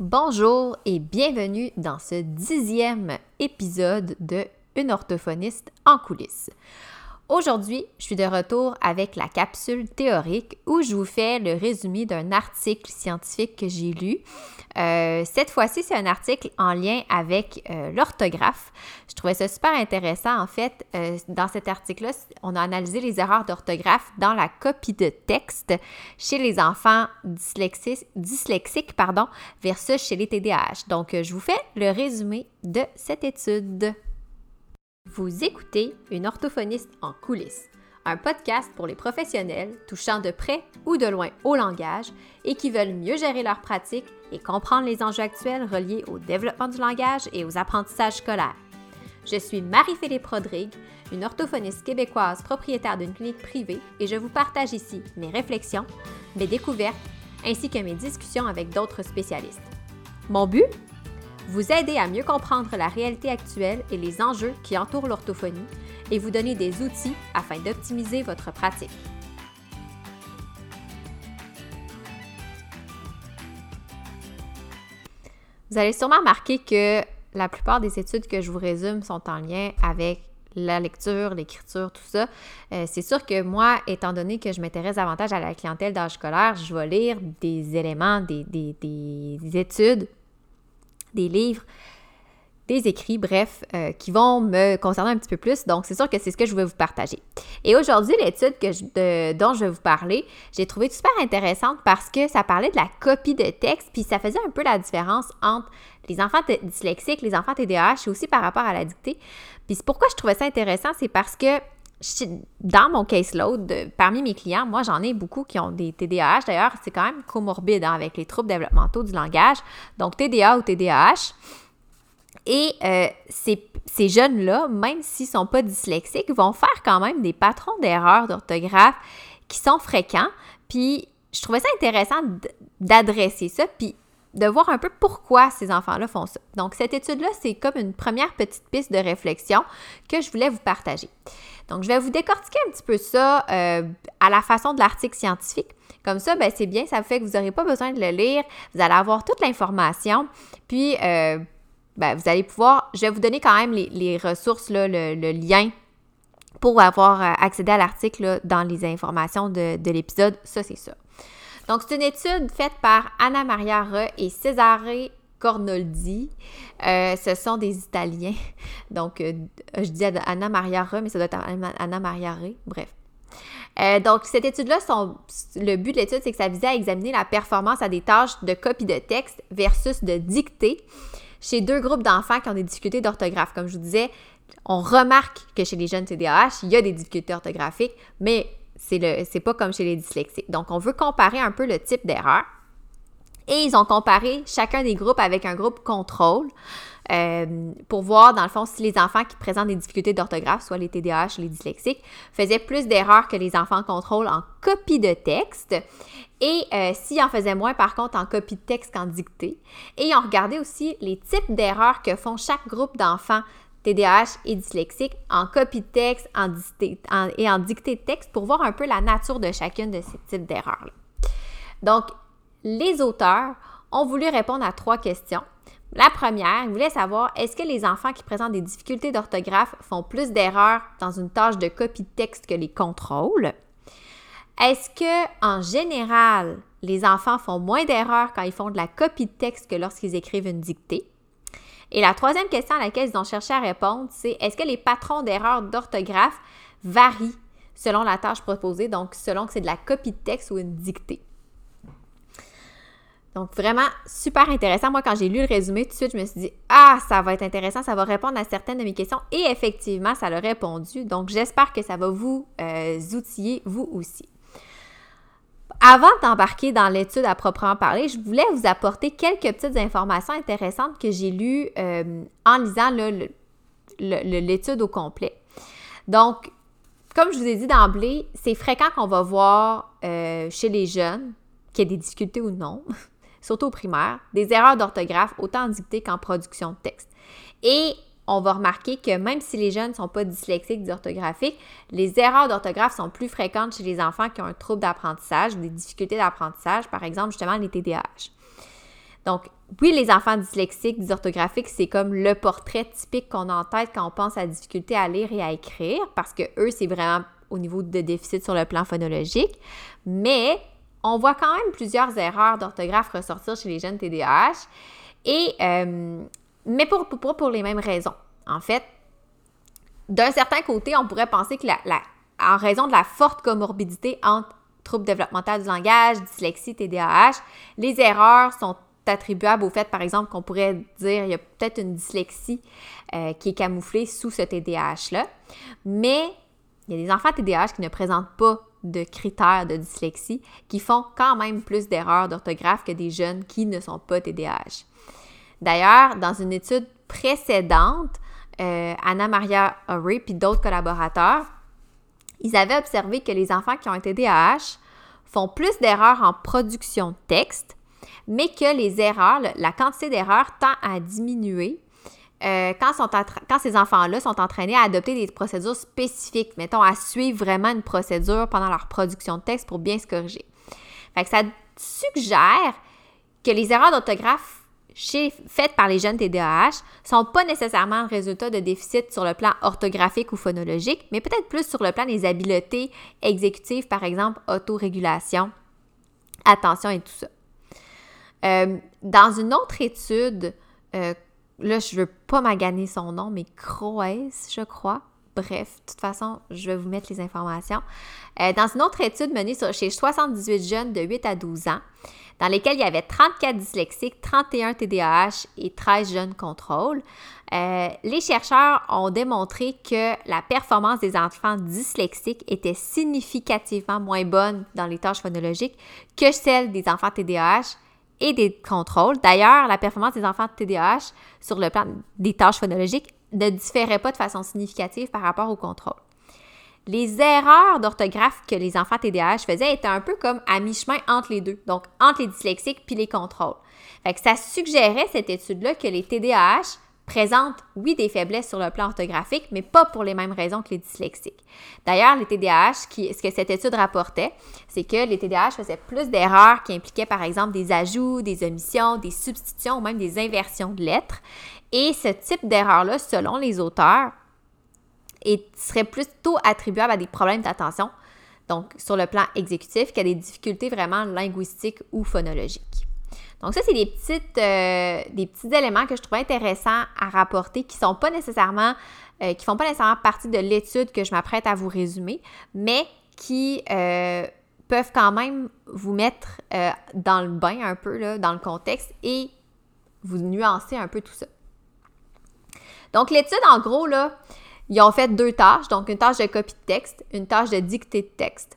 Bonjour et bienvenue dans ce dixième épisode de Une orthophoniste en coulisses. Aujourd'hui, je suis de retour avec la capsule théorique où je vous fais le résumé d'un article scientifique que j'ai lu. Euh, cette fois-ci, c'est un article en lien avec euh, l'orthographe. Je trouvais ça super intéressant. En fait, euh, dans cet article-là, on a analysé les erreurs d'orthographe dans la copie de texte chez les enfants dyslexiques, dyslexiques pardon, versus chez les TDAH. Donc, je vous fais le résumé de cette étude. Vous écoutez Une orthophoniste en coulisses, un podcast pour les professionnels touchant de près ou de loin au langage et qui veulent mieux gérer leur pratique et comprendre les enjeux actuels reliés au développement du langage et aux apprentissages scolaires. Je suis Marie-Philippe Rodrigue, une orthophoniste québécoise propriétaire d'une clinique privée et je vous partage ici mes réflexions, mes découvertes ainsi que mes discussions avec d'autres spécialistes. Mon but? Vous aider à mieux comprendre la réalité actuelle et les enjeux qui entourent l'orthophonie et vous donner des outils afin d'optimiser votre pratique. Vous allez sûrement remarquer que la plupart des études que je vous résume sont en lien avec la lecture, l'écriture, tout ça. Euh, c'est sûr que moi, étant donné que je m'intéresse davantage à la clientèle d'âge scolaire, je vais lire des éléments, des, des études des livres, des écrits, bref, euh, qui vont me concerner un petit peu plus. Donc, c'est sûr que c'est ce que je vais vous partager. Et aujourd'hui, l'étude que dont je vais vous parler, j'ai trouvé super intéressante parce que ça parlait de la copie de texte, puis ça faisait un peu la différence entre les enfants dyslexiques, les enfants TDAH, et aussi par rapport à la dictée. Puis pourquoi je trouvais ça intéressant, c'est parce que dans mon caseload, parmi mes clients, moi, j'en ai beaucoup qui ont des TDAH. D'ailleurs, c'est quand même comorbide hein, avec les troubles développementaux du langage. Donc, TDA ou TDAH. Et euh, ces, ces jeunes-là, même s'ils ne sont pas dyslexiques, vont faire quand même des patrons d'erreurs d'orthographe qui sont fréquents. Puis, je trouvais ça intéressant d'adresser ça. Puis, de voir un peu pourquoi ces enfants-là font ça. Donc, cette étude-là, c'est comme une première petite piste de réflexion que je voulais vous partager. Donc, je vais vous décortiquer un petit peu ça euh, à la façon de l'article scientifique. Comme ça, ben, c'est bien, ça fait que vous n'aurez pas besoin de le lire. Vous allez avoir toute l'information. Puis, euh, ben, vous allez pouvoir, je vais vous donner quand même les, ressources, le, lien pour avoir euh, accédé à l'article dans les informations de, de l'épisode. Ça, c'est ça. Donc, c'est une étude faite par Anna Maria Re et Cesare Cornoldi. Euh, ce sont des Italiens. Donc, euh, je dis Anna Maria Re, mais ça doit être Anna Maria Re. Bref. Euh, donc, cette étude-là, le but de l'étude, c'est que ça visait à examiner la performance à des tâches de copie de texte versus de dictée chez deux groupes d'enfants qui ont des difficultés d'orthographe. Comme je vous disais, on remarque que chez les jeunes TDAH, il y a des difficultés orthographiques, mais c'est pas comme chez les dyslexiques. Donc, on veut comparer un peu le type d'erreur. Et ils ont comparé chacun des groupes avec un groupe contrôle euh, pour voir, dans le fond, si les enfants qui présentent des difficultés d'orthographe, soit les TDAH les dyslexiques, faisaient plus d'erreurs que les enfants contrôle en copie de texte et euh, s'ils en faisaient moins, par contre, en copie de texte qu'en dictée. Et ils ont regardé aussi les types d'erreurs que font chaque groupe d'enfants TDAH et dyslexiques en copie de texte et en dictée de texte pour voir un peu la nature de chacune de ces types d'erreurs-là. Donc, les auteurs ont voulu répondre à trois questions. La première, ils voulaient savoir est-ce que les enfants qui présentent des difficultés d'orthographe font plus d'erreurs dans une tâche de copie de texte que les contrôles? Est-ce que en général, les enfants font moins d'erreurs quand ils font de la copie de texte que lorsqu'ils écrivent une dictée? Et la troisième question à laquelle ils ont cherché à répondre, c'est est-ce que les patrons d'erreurs d'orthographe varient selon la tâche proposée, donc selon que c'est de la copie de texte ou une dictée? Donc, vraiment super intéressant. Moi, quand j'ai lu le résumé, tout de suite, je me suis dit, ah, ça va être intéressant, ça va répondre à certaines de mes questions. Et effectivement, ça l'a répondu. Donc, j'espère que ça va vous euh, outiller, vous aussi. Avant d'embarquer dans l'étude à proprement parler, je voulais vous apporter quelques petites informations intéressantes que j'ai lues euh, en lisant l'étude au complet. Donc, comme je vous ai dit d'emblée, c'est fréquent qu'on va voir euh, chez les jeunes qu'il y a des difficultés ou non, surtout au primaire, des erreurs d'orthographe autant en dictée qu'en production de texte. Et on va remarquer que même si les jeunes ne sont pas dyslexiques, dysorthographiques, les erreurs d'orthographe sont plus fréquentes chez les enfants qui ont un trouble d'apprentissage des difficultés d'apprentissage, par exemple justement les TDAH. Donc, oui, les enfants dyslexiques, dysorthographiques, c'est comme le portrait typique qu'on a en tête quand on pense à la difficulté à lire et à écrire, parce que eux, c'est vraiment au niveau de déficit sur le plan phonologique. Mais on voit quand même plusieurs erreurs d'orthographe ressortir chez les jeunes TDAH, et, euh, mais pour, pour, pour les mêmes raisons. En fait, d'un certain côté, on pourrait penser que la, en raison de la forte comorbidité entre troubles développementaux du langage, dyslexie, TDAH, les erreurs sont attribuables au fait, par exemple, qu'on pourrait dire il y a peut-être une dyslexie euh, qui est camouflée sous ce TDAH-là. Mais il y a des enfants TDAH qui ne présentent pas de critères de dyslexie, qui font quand même plus d'erreurs d'orthographe que des jeunes qui ne sont pas TDAH. D'ailleurs, dans une étude précédente, euh, Anna Maria Horry puis d'autres collaborateurs, ils avaient observé que les enfants qui ont un TDAH font plus d'erreurs en production de texte, mais que les erreurs, la quantité d'erreurs tend à diminuer euh, quand, ces enfants-là sont entraînés à adopter des procédures spécifiques, mettons à suivre vraiment une procédure pendant leur production de texte pour bien se corriger. Fait que ça suggère que les erreurs d'orthographe faites par les jeunes TDAH sont pas nécessairement le résultat de déficits sur le plan orthographique ou phonologique, mais peut-être plus sur le plan des habiletés exécutives, par exemple autorégulation, attention et tout ça. Euh, dans une autre étude, euh, là, je veux pas maganer son nom, mais Croès, je crois. Bref, de toute façon, je vais vous mettre les informations. Euh, dans une autre étude menée chez 78 jeunes de 8 à 12 ans, dans lesquels il y avait 34 dyslexiques, 31 TDAH et 13 jeunes contrôles. Euh, les chercheurs ont démontré que la performance des enfants dyslexiques était significativement moins bonne dans les tâches phonologiques que celle des enfants TDAH et des contrôles. D'ailleurs, la performance des enfants TDAH sur le plan des tâches phonologiques ne différait pas de façon significative par rapport au contrôle les erreurs d'orthographe que les enfants TDAH faisaient étaient un peu comme à mi-chemin entre les deux, donc entre les dyslexiques puis les contrôles. Fait ça suggérait, cette étude-là, que les TDAH présentent, oui, des faiblesses sur le plan orthographique, mais pas pour les mêmes raisons que les dyslexiques. D'ailleurs, les TDAH, ce que cette étude rapportait, c'est que les TDAH faisaient plus d'erreurs qui impliquaient, par exemple, des ajouts, des omissions, des substitutions ou même des inversions de lettres. Et ce type d'erreur-là, selon les auteurs, serait plutôt attribuable à des problèmes d'attention, donc sur le plan exécutif, qu'à des difficultés vraiment linguistiques ou phonologiques. Donc ça, c'est des, euh, des petits éléments que je trouve intéressants à rapporter qui sont pas nécessairement, euh, qui font pas nécessairement partie de l'étude que je m'apprête à vous résumer, mais qui euh, peuvent quand même vous mettre dans le bain un peu, là, dans le contexte et vous nuancer un peu tout ça. Donc l'étude, en gros, là, ils ont fait deux tâches, donc une tâche de copie de texte, une tâche de dictée de texte.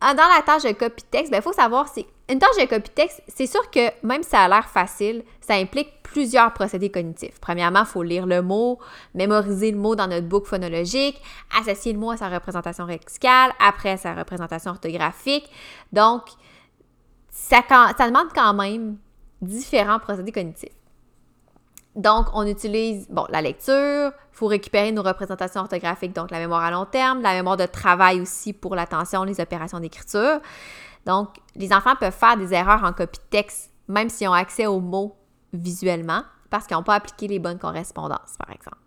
Dans la tâche de copie de texte, il ben, faut savoir, c'est une tâche de copie de texte, c'est sûr que même si ça a l'air facile, ça implique plusieurs procédés cognitifs. Premièrement, il faut lire le mot, mémoriser le mot dans notre boucle phonologique, associer le mot à sa représentation lexicale, après sa représentation orthographique. Donc, ça, ça demande quand même différents procédés cognitifs. Donc, on utilise, bon, la lecture, il faut récupérer nos représentations orthographiques, donc la mémoire à long terme, la mémoire de travail aussi pour l'attention, les opérations d'écriture. Donc, les enfants peuvent faire des erreurs en copie de texte, même s'ils ont accès aux mots visuellement, parce qu'ils n'ont pas appliqué les bonnes correspondances, par exemple.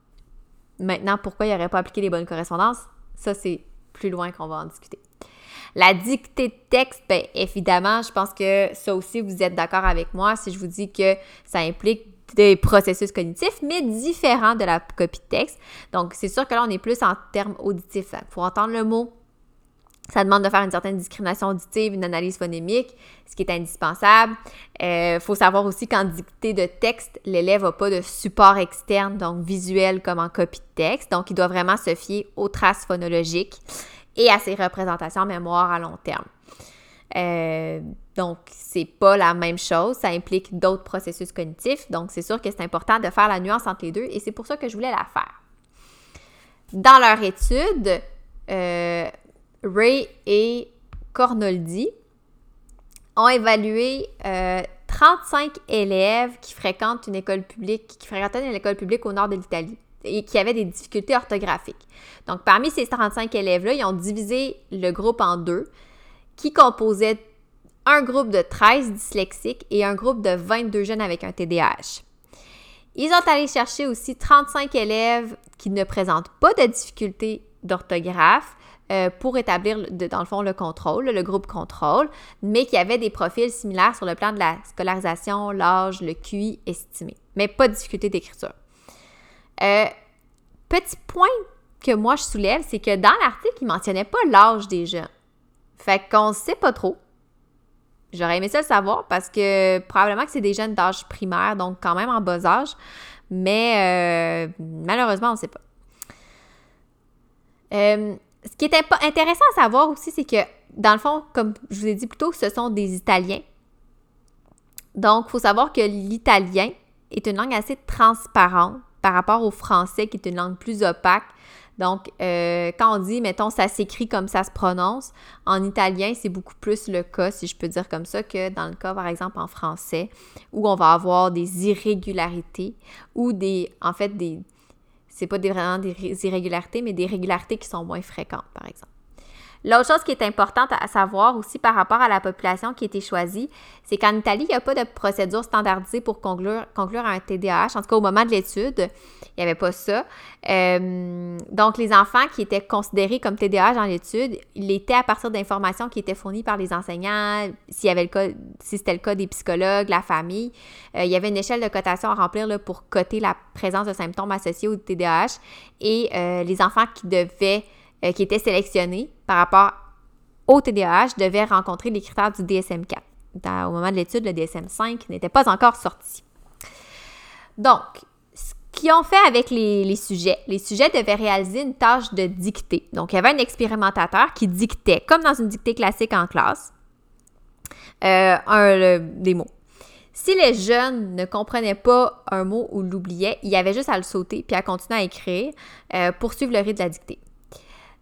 Maintenant, pourquoi ils n'auraient pas appliqué les bonnes correspondances? Ça, c'est plus loin qu'on va en discuter. La dictée de texte, bien évidemment, je pense que ça aussi, vous êtes d'accord avec moi si je vous dis que ça implique des processus cognitifs, mais différents de la copie de texte. Donc, c'est sûr que là, on est plus en termes auditifs. Pour entendre le mot, ça demande de faire une certaine discrimination auditive, une analyse phonémique, ce qui est indispensable. Il euh, faut savoir aussi qu'en dictée de texte, l'élève n'a pas de support externe, donc visuel comme en copie de texte. Donc, il doit vraiment se fier aux traces phonologiques et à ses représentations en mémoire à long terme. Euh, donc, c'est pas la même chose, ça implique d'autres processus cognitifs. Donc, c'est sûr que c'est important de faire la nuance entre les deux et c'est pour ça que je voulais la faire. Dans leur étude, euh, Ray et Cornoldi ont évalué 35 euh, élèves qui fréquentent une école publique, qui fréquentaient une école publique au nord de l'Italie et qui avaient des difficultés orthographiques. Donc, parmi ces 35 élèves-là, ils ont divisé le groupe en deux qui composaient un groupe de 13 dyslexiques et un groupe de 22 jeunes avec un TDAH. Ils ont allé chercher aussi 35 élèves qui ne présentent pas de difficultés d'orthographe euh, pour établir, dans le fond, le contrôle, le groupe contrôle, mais qui avaient des profils similaires sur le plan de la scolarisation, l'âge, le QI estimé, mais pas de difficulté d'écriture. Euh, petit point que moi je soulève, c'est que dans l'article, il ne mentionnait pas l'âge des jeunes. Fait qu'on ne sait pas trop. J'aurais aimé ça le savoir parce que probablement que c'est des jeunes d'âge primaire, donc quand même en bas âge. Mais euh, malheureusement, on ne sait pas. Ce qui est intéressant à savoir aussi, c'est que dans le fond, comme je vous ai dit plus tôt, ce sont des Italiens. Donc, il faut savoir que l'italien est une langue assez transparente par rapport au français qui est une langue plus opaque. Donc, euh, quand on dit, mettons, ça s'écrit comme ça se prononce, en italien, c'est beaucoup plus le cas, si je peux dire comme ça, que dans le cas, par exemple, en français, où on va avoir des irrégularités ou des, en fait, des, c'est pas vraiment des irrégularités, mais des régularités qui sont moins fréquentes, par exemple. L'autre chose qui est importante à savoir aussi par rapport à la population qui a été choisie, c'est qu'en Italie, il n'y a pas de procédure standardisée pour conclure, un TDAH. En tout cas, au moment de l'étude, il n'y avait pas ça. Euh, donc, les enfants qui étaient considérés comme TDAH dans l'étude, ils l'étaient à partir d'informations qui étaient fournies par les enseignants, s'il y avait le cas, si c'était le cas des psychologues, la famille. Euh, il y avait une échelle de cotation à remplir là, pour coter la présence de symptômes associés au TDAH et euh, les enfants qui devaient euh, qui étaient sélectionnés par rapport au TDAH devaient rencontrer les critères du DSM-4. au moment de l'étude, le DSM-5 n'était pas encore sorti. Donc, ce qu'ils ont fait avec les, sujets, les sujets devaient réaliser une tâche de dictée. Donc, il y avait un expérimentateur qui dictait, comme dans une dictée classique en classe, euh, des mots. Si les jeunes ne comprenaient pas un mot ou l'oubliaient, il y avait juste à le sauter puis à continuer à écrire euh, pour suivre le rythme de la dictée.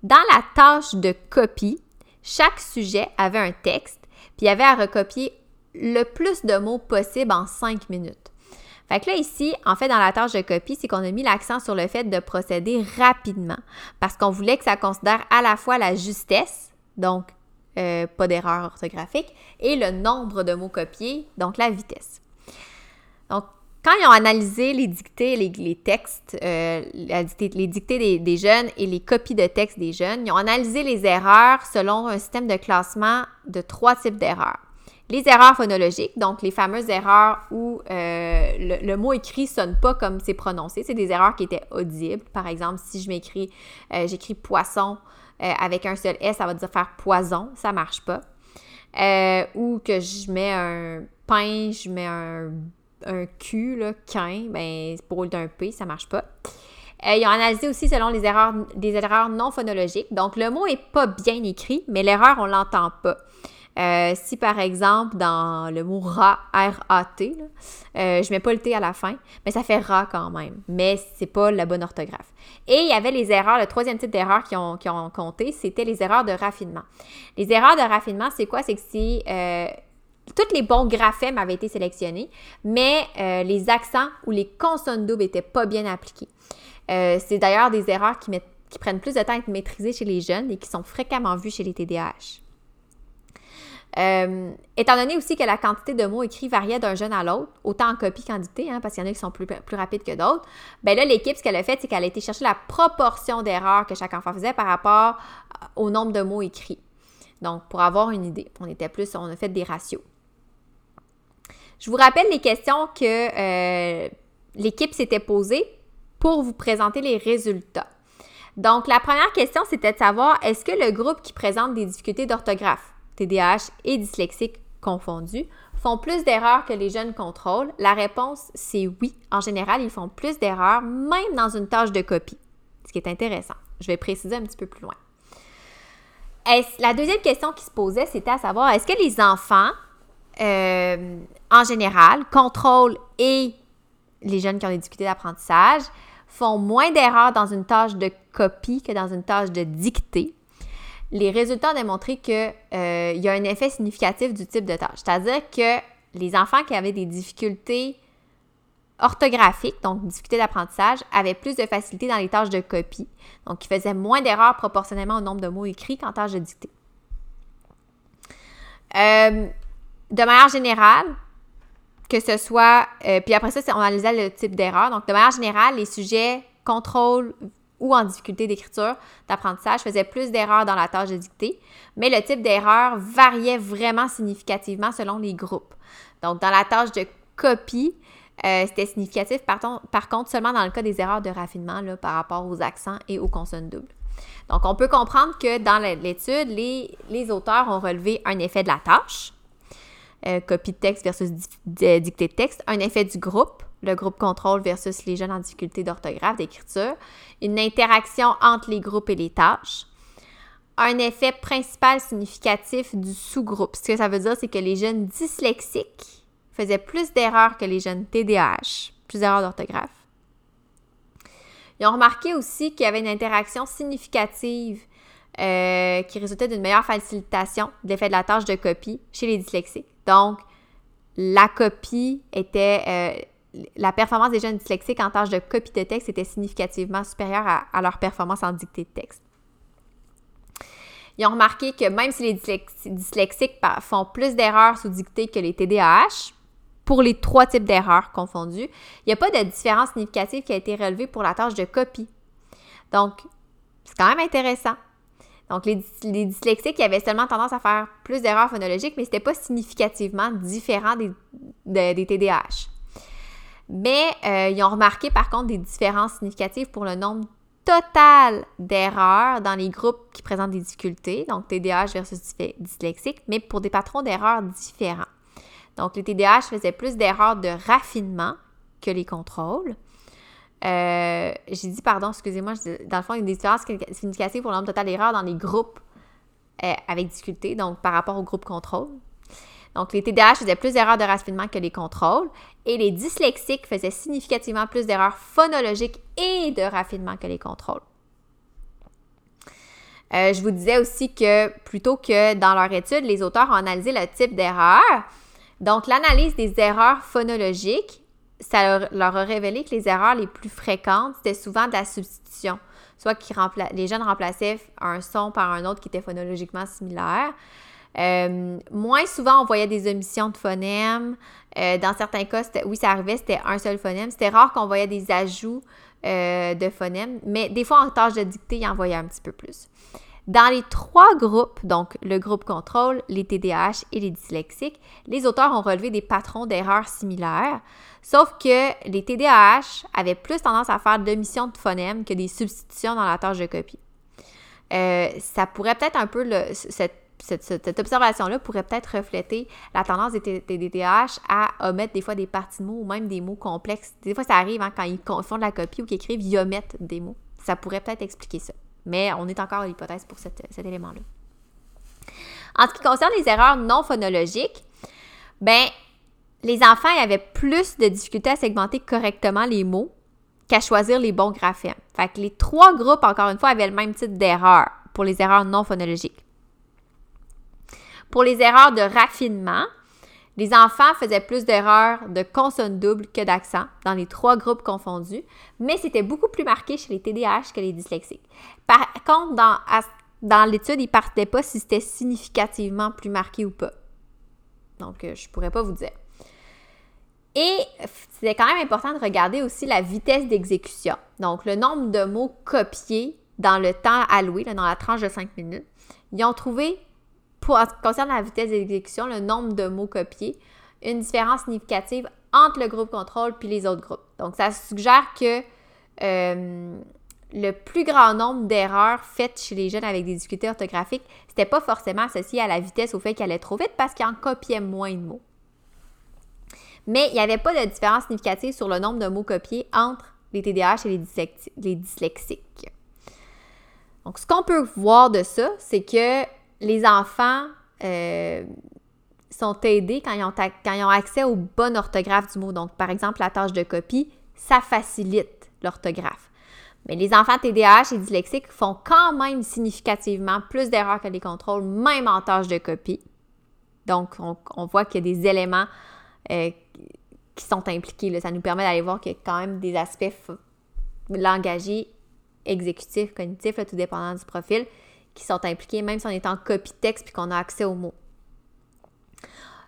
Dans la tâche de copie, chaque sujet avait un texte, puis il y avait à recopier le plus de mots possible en cinq minutes. Fait que là, ici, en fait, dans la tâche de copie, c'est qu'on a mis l'accent sur le fait de procéder rapidement parce qu'on voulait que ça considère à la fois la justesse, donc euh, pas d'erreur orthographique, et le nombre de mots copiés, donc la vitesse. Donc, quand ils ont analysé les dictées, les, textes, euh, les dictées des, jeunes et les copies de textes des jeunes, ils ont analysé les erreurs selon un système de classement de trois types d'erreurs. Les erreurs phonologiques, donc les fameuses erreurs où euh, le, mot écrit sonne pas comme c'est prononcé, c'est des erreurs qui étaient audibles. Par exemple, si je m'écris, euh, j'écris poisson avec un seul S, ça va dire faire poison, ça marche pas. ou que je mets un pain, je mets un un Q, qu'un, ben, pour d'un P, ça marche pas. Euh, ils ont analysé aussi selon les erreurs, des erreurs non phonologiques. Donc, le mot est pas bien écrit, mais l'erreur, on l'entend pas. Euh, si par exemple dans le mot rat, R-A-T, euh, je mets pas le T à la fin, mais ça fait rat quand même, mais c'est pas la bonne orthographe. Et il y avait les erreurs, le troisième type d'erreurs qui ont compté, c'était les erreurs de raffinement. Les erreurs de raffinement, c'est quoi? C'est que si tous les bons graphèmes avaient été sélectionnés, mais euh, les accents ou les consonnes doubles n'étaient pas bien appliqués. Euh, c'est d'ailleurs des erreurs qui, prennent plus de temps à être maîtrisées chez les jeunes et qui sont fréquemment vues chez les TDAH. Euh, étant donné aussi que la quantité de mots écrits variait d'un jeune à l'autre, autant en copie qu'en dictée, hein, parce qu'il y en a qui sont plus, rapides que d'autres, ben là, l'équipe, ce qu'elle a fait, c'est qu'elle a été chercher la proportion d'erreurs que chaque enfant faisait par rapport au nombre de mots écrits. Donc, pour avoir une idée, on était plus, on a fait des ratios. Je vous rappelle les questions que euh, l'équipe s'était posées pour vous présenter les résultats. Donc, la première question, c'était de savoir est-ce que le groupe qui présente des difficultés d'orthographe, TDAH et dyslexique confondus, font plus d'erreurs que les jeunes contrôles? La réponse, c'est oui. En général, ils font plus d'erreurs, même dans une tâche de copie, ce qui est intéressant. Je vais préciser un petit peu plus loin. La deuxième question qui se posait, c'était à savoir, est-ce que les enfants euh, en général, contrôle et les jeunes qui ont des difficultés d'apprentissage font moins d'erreurs dans une tâche de copie que dans une tâche de dictée. Les résultats ont démontré qu'il euh, y a un effet significatif du type de tâche. C'est-à-dire que les enfants qui avaient des difficultés orthographiques, donc difficultés d'apprentissage, avaient plus de facilité dans les tâches de copie. Donc, ils faisaient moins d'erreurs proportionnellement au nombre de mots écrits qu'en tâche de dictée. Euh, de manière générale, que ce soit, euh, puis après ça, on analysait le type d'erreur. Donc, de manière générale, les sujets contrôle ou en difficulté d'écriture, d'apprentissage, faisaient plus d'erreurs dans la tâche de dictée, mais le type d'erreur variait vraiment significativement selon les groupes. Donc, dans la tâche de copie, euh, c'était significatif, par, contre, seulement dans le cas des erreurs de raffinement là, par rapport aux accents et aux consonnes doubles. Donc, on peut comprendre que dans l'étude, les auteurs ont relevé un effet de la tâche, euh, copie de texte versus dictée de texte, un effet du groupe, le groupe contrôle versus les jeunes en difficulté d'orthographe, d'écriture, une interaction entre les groupes et les tâches, un effet principal significatif du sous-groupe. Ce que ça veut dire, c'est que les jeunes dyslexiques faisaient plus d'erreurs que les jeunes TDAH, plus d'erreurs d'orthographe. Ils ont remarqué aussi qu'il y avait une interaction significative euh, qui résultait d'une meilleure facilitation de l'effet de la tâche de copie chez les dyslexiques. Donc, la copie était. Euh, la performance des jeunes dyslexiques en tâche de copie de texte était significativement supérieure à, leur performance en dictée de texte. Ils ont remarqué que même si les dyslexiques font plus d'erreurs sous dictée que les TDAH, pour les trois types d'erreurs confondues, il n'y a pas de différence significative qui a été relevée pour la tâche de copie. Donc, c'est quand même intéressant. Donc, les, dyslexiques, avaient seulement tendance à faire plus d'erreurs phonologiques, mais ce n'était pas significativement différent des, des TDAH. Mais euh, ils ont remarqué par contre des différences significatives pour le nombre total d'erreurs dans les groupes qui présentent des difficultés, donc TDAH versus dyslexique, mais pour des patrons d'erreurs différents. Donc, les TDAH faisaient plus d'erreurs de raffinement que les contrôles. Euh, j'ai dit, pardon, excusez-moi, dans le fond, il y a des différences significatives pour le nombre total d'erreurs dans les groupes euh, avec difficulté, donc par rapport au groupe contrôle. Donc, les TDAH faisaient plus d'erreurs de raffinement que les contrôles et les dyslexiques faisaient significativement plus d'erreurs phonologiques et de raffinement que les contrôles. Euh, je vous disais aussi que plutôt que dans leur étude, les auteurs ont analysé le type d'erreur. Donc, l'analyse des erreurs phonologiques ça leur, a révélé que les erreurs les plus fréquentes, c'était souvent de la substitution. Soit que les jeunes remplaçaient un son par un autre qui était phonologiquement similaire. Euh, moins souvent, on voyait des omissions de phonèmes. Euh, dans certains cas, oui, ça arrivait, c'était un seul phonème. C'était rare qu'on voyait des ajouts euh, de phonèmes, mais des fois, en tâche de dictée, ils en voyaient un petit peu plus. Dans les trois groupes, donc le groupe contrôle, les TDAH et les dyslexiques, les auteurs ont relevé des patrons d'erreurs similaires, sauf que les TDAH avaient plus tendance à faire de l'omission de phonèmes que des substitutions dans la tâche de copie. Euh, ça pourrait peut-être un peu, cette, observation-là pourrait peut-être refléter la tendance des, TDAH à omettre des fois des parties de mots ou même des mots complexes. Des fois, ça arrive hein, quand ils de la copie ou qu'ils écrivent, ils omettent des mots. Ça pourrait peut-être expliquer ça. Mais on est encore à l'hypothèse pour cet élément-là. En ce qui concerne les erreurs non phonologiques, ben, les enfants avaient plus de difficultés à segmenter correctement les mots qu'à choisir les bons graphèmes. Fait que les trois groupes, encore une fois, avaient le même type d'erreur pour les erreurs non phonologiques. Pour les erreurs de raffinement, les enfants faisaient plus d'erreurs de consonnes doubles que d'accent dans les trois groupes confondus, mais c'était beaucoup plus marqué chez les TDAH que les dyslexiques. Par contre, dans, l'étude, ils ne partaient pas si c'était significativement plus marqué ou pas. Donc, euh, je ne pourrais pas vous dire. Et c'est quand même important de regarder aussi la vitesse d'exécution. Donc, le nombre de mots copiés dans le temps alloué, dans la tranche de 5 minutes. Ils ont trouvé pour ce qui concerne la vitesse d'exécution, le nombre de mots copiés, une différence significative entre le groupe contrôle puis les autres groupes. Donc, ça suggère que euh, le plus grand nombre d'erreurs faites chez les jeunes avec des difficultés orthographiques, c'était pas forcément associé à la vitesse, au fait qu'ils allaient trop vite, parce qu'ils en copiaient moins de mots. Mais il n'y avait pas de différence significative sur le nombre de mots copiés entre les TDAH et les dyslexiques. Donc, ce qu'on peut voir de ça, c'est que les enfants euh, sont aidés quand ils, ont accès aux bonnes orthographes du mot. Donc, par exemple, la tâche de copie, ça facilite l'orthographe. Mais les enfants TDAH et dyslexiques font quand même significativement plus d'erreurs que les contrôles, même en tâche de copie. Donc, on, voit qu'il y a des éléments euh, qui sont impliqués. Ça nous permet d'aller voir qu'il y a quand même des aspects langagiers, exécutifs, cognitifs, tout dépendant du profil, qui sont impliqués, même si on est en copie texte puis qu'on a accès aux mots.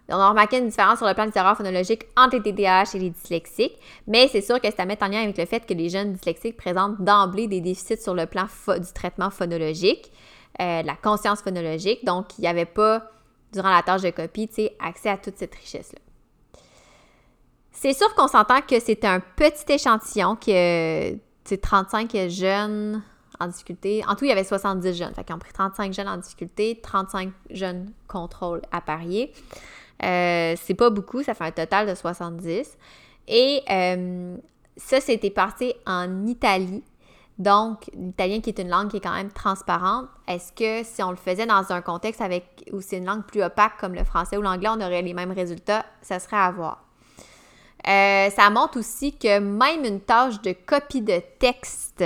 On a remarqué une différence sur le plan des erreurs phonologiques entre les TDAH et les dyslexiques, mais c'est sûr que c'est à mettre en lien avec le fait que les jeunes dyslexiques présentent d'emblée des déficits sur le plan du traitement phonologique, euh, la conscience phonologique. Donc, il n'y avait pas, durant la tâche de copie, accès à toute cette richesse-là. C'est sûr qu'on s'entend que c'est un petit échantillon, que c'est 35 jeunes en difficulté. En tout, il y avait 70 jeunes. Fait qu'ils ont pris 35 jeunes en difficulté, 35 jeunes contrôle à parier. Euh, c'est pas beaucoup, ça fait un total de 70. Et euh, ça, c'était parti en Italie. Donc, l'italien qui est une langue qui est quand même transparente, est-ce que si on le faisait dans un contexte avec où c'est une langue plus opaque comme le français ou l'anglais, on aurait les mêmes résultats? Ça serait à voir. Euh, ça montre aussi que même une tâche de copie de texte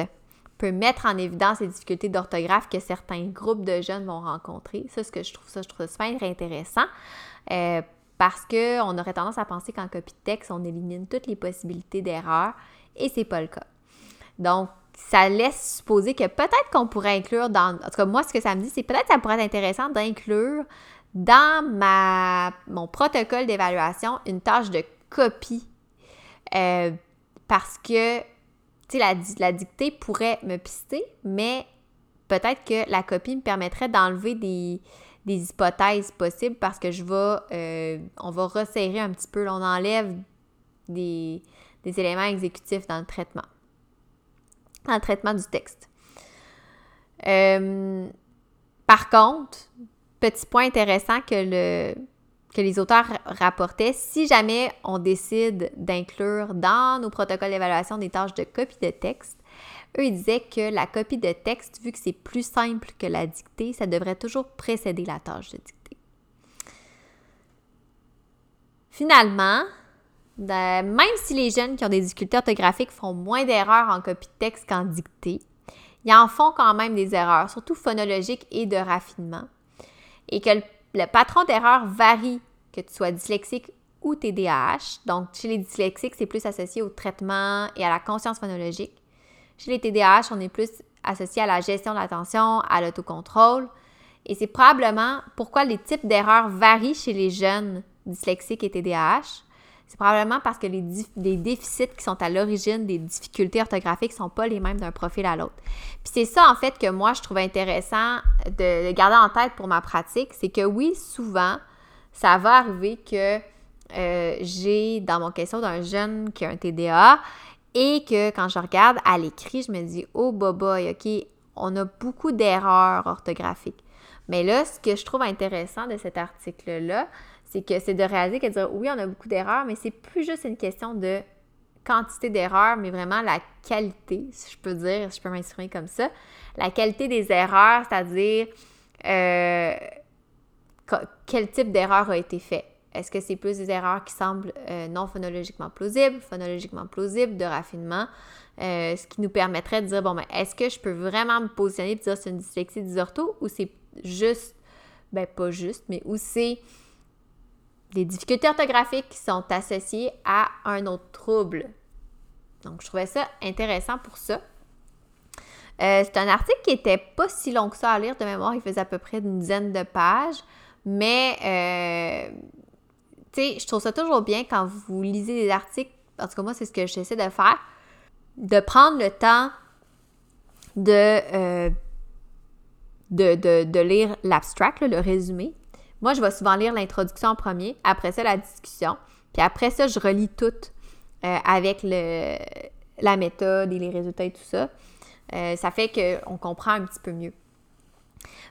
peut mettre en évidence les difficultés d'orthographe que certains groupes de jeunes vont rencontrer. Ça, ce que je trouve ça, je trouve ça super intéressant. Euh, parce qu'on aurait tendance à penser qu'en copie de texte, on élimine toutes les possibilités d'erreur et c'est pas le cas. Donc, ça laisse supposer que peut-être qu'on pourrait inclure dans. En tout cas, moi, ce que ça me dit, c'est peut-être que ça pourrait être intéressant d'inclure dans ma, mon protocole d'évaluation une tâche de copie. Euh, parce que, la dictée pourrait me pister, mais peut-être que la copie me permettrait d'enlever des, des hypothèses possibles parce que je vais, euh, on va resserrer un petit peu, on enlève des, éléments exécutifs dans le traitement, dans le traitement du texte. Euh, par contre, petit point intéressant que, le, que les auteurs rapportaient, si jamais on décide d'inclure dans nos protocoles d'évaluation des tâches de copie de texte, eux, ils disaient que la copie de texte, vu que c'est plus simple que la dictée, ça devrait toujours précéder la tâche de dictée. Finalement, même si les jeunes qui ont des difficultés orthographiques font moins d'erreurs en copie de texte qu'en dictée, ils en font quand même des erreurs, surtout phonologiques et de raffinement. Et que le, le patron d'erreur varie, que tu sois dyslexique ou TDAH. Donc, chez les dyslexiques, c'est plus associé au traitement et à la conscience phonologique. Chez les TDAH, on est plus associé à la gestion de l'attention, à l'autocontrôle. Et c'est probablement pourquoi les types d'erreurs varient chez les jeunes dyslexiques et TDAH. C'est probablement parce que les, déficits qui sont à l'origine des difficultés orthographiques ne sont pas les mêmes d'un profil à l'autre. Puis c'est ça, en fait, que moi, je trouve intéressant de, garder en tête pour ma pratique. C'est que oui, souvent, ça va arriver que euh, j'ai dans mon question d'un jeune qui a un TDA et que quand je regarde à l'écrit, je me dis, oh boy, OK, on a beaucoup d'erreurs orthographiques. Mais là, ce que je trouve intéressant de cet article-là, c'est que c'est de réaliser que dire, oui, on a beaucoup d'erreurs, mais c'est plus juste une question de quantité d'erreurs, mais vraiment la qualité, si je peux dire, si je peux m'exprimer comme ça. La qualité des erreurs, c'est-à-dire euh, quel type d'erreur a été fait? Est-ce que c'est plus des erreurs qui semblent euh, non phonologiquement plausibles, phonologiquement plausibles, de raffinement, euh, ce qui nous permettrait de dire, bon, ben, est-ce que je peux vraiment me positionner et dire c'est une dyslexie dysortho ou c'est juste, ben pas juste, mais où c'est des difficultés orthographiques qui sont associées à un autre trouble. Donc, je trouvais ça intéressant pour ça. Euh, c'est un article qui était pas si long que ça à lire de mémoire. Il faisait à peu près une dizaine de pages. Mais je trouve ça toujours bien quand vous lisez des articles, en tout cas moi, c'est ce que j'essaie de faire, de prendre le temps de, euh, de, lire l'abstract, le résumé. Moi, je vais souvent lire l'introduction en premier, après ça, la discussion, puis après ça, je relis tout euh, avec le, la méthode et les résultats et tout ça. Euh, ça fait qu'on comprend un petit peu mieux.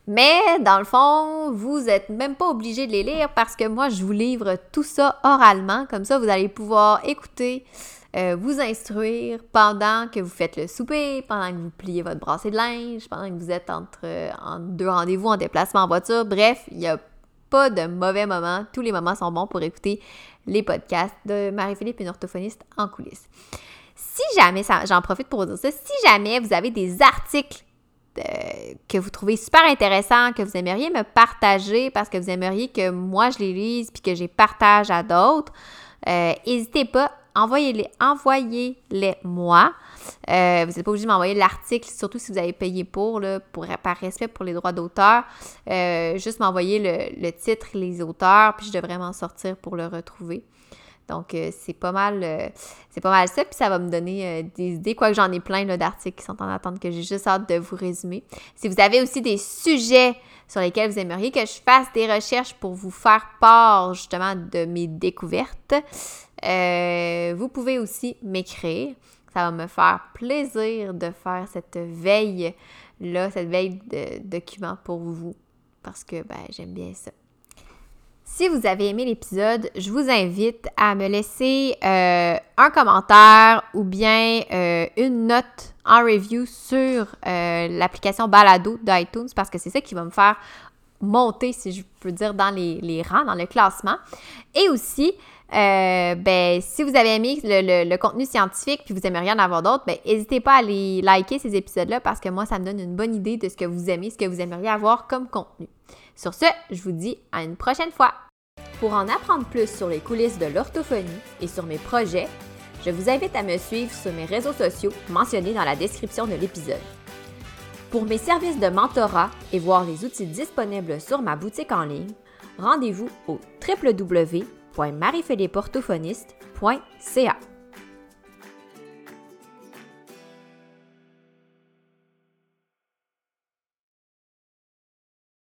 Mais dans le fond, vous n'êtes même pas obligé de les lire parce que moi, je vous livre tout ça oralement. Comme ça, vous allez pouvoir écouter, euh, vous instruire pendant que vous faites le souper, pendant que vous pliez votre brassée de linge, pendant que vous êtes entre, deux rendez-vous en déplacement en voiture. Bref, il n'y a pas de mauvais moments. Tous les moments sont bons pour écouter les podcasts de Marie-Philippe, une orthophoniste en coulisses. Si jamais, j'en profite pour vous dire ça, si jamais vous avez des articles que vous trouvez super intéressant, que vous aimeriez me partager parce que vous aimeriez que moi je les lise puis que j'ai partage à d'autres, euh, n'hésitez pas envoyez-les, envoyez-les moi. Euh, vous n'êtes pas obligé de m'envoyer l'article, surtout si vous avez payé pour, pour par respect pour les droits d'auteur. Euh, juste m'envoyer le, le, titre, les auteurs, puis je devrais m'en sortir pour le retrouver. Donc, euh, c'est pas mal euh, c'est pas mal ça, puis ça va me donner euh, des idées, quoique j'en ai plein d'articles qui sont en attente que j'ai juste hâte de vous résumer. Si vous avez aussi des sujets sur lesquels vous aimeriez que je fasse des recherches pour vous faire part justement de mes découvertes, vous pouvez aussi m'écrire. Ça va me faire plaisir de faire cette veille-là, cette veille de documents pour vous, parce que ben, j'aime bien ça. Si vous avez aimé l'épisode, je vous invite à me laisser euh, un commentaire ou bien euh, une note en review sur euh, l'application Balado d'iTunes parce que c'est ça qui va me faire monter, si je peux dire, dans les, rangs, dans le classement. Et aussi, ben, si vous avez aimé le, contenu scientifique puis vous aimeriez en avoir d'autres, ben, n'hésitez pas à aller liker ces épisodes-là parce que moi, ça me donne une bonne idée de ce que vous aimez, ce que vous aimeriez avoir comme contenu. Sur ce, je vous dis à une prochaine fois. Pour en apprendre plus sur les coulisses de l'orthophonie et sur mes projets, je vous invite à me suivre sur mes réseaux sociaux mentionnés dans la description de l'épisode. Pour mes services de mentorat et voir les outils disponibles sur ma boutique en ligne, rendez-vous au www.mariephilippeorthophoniste.ca.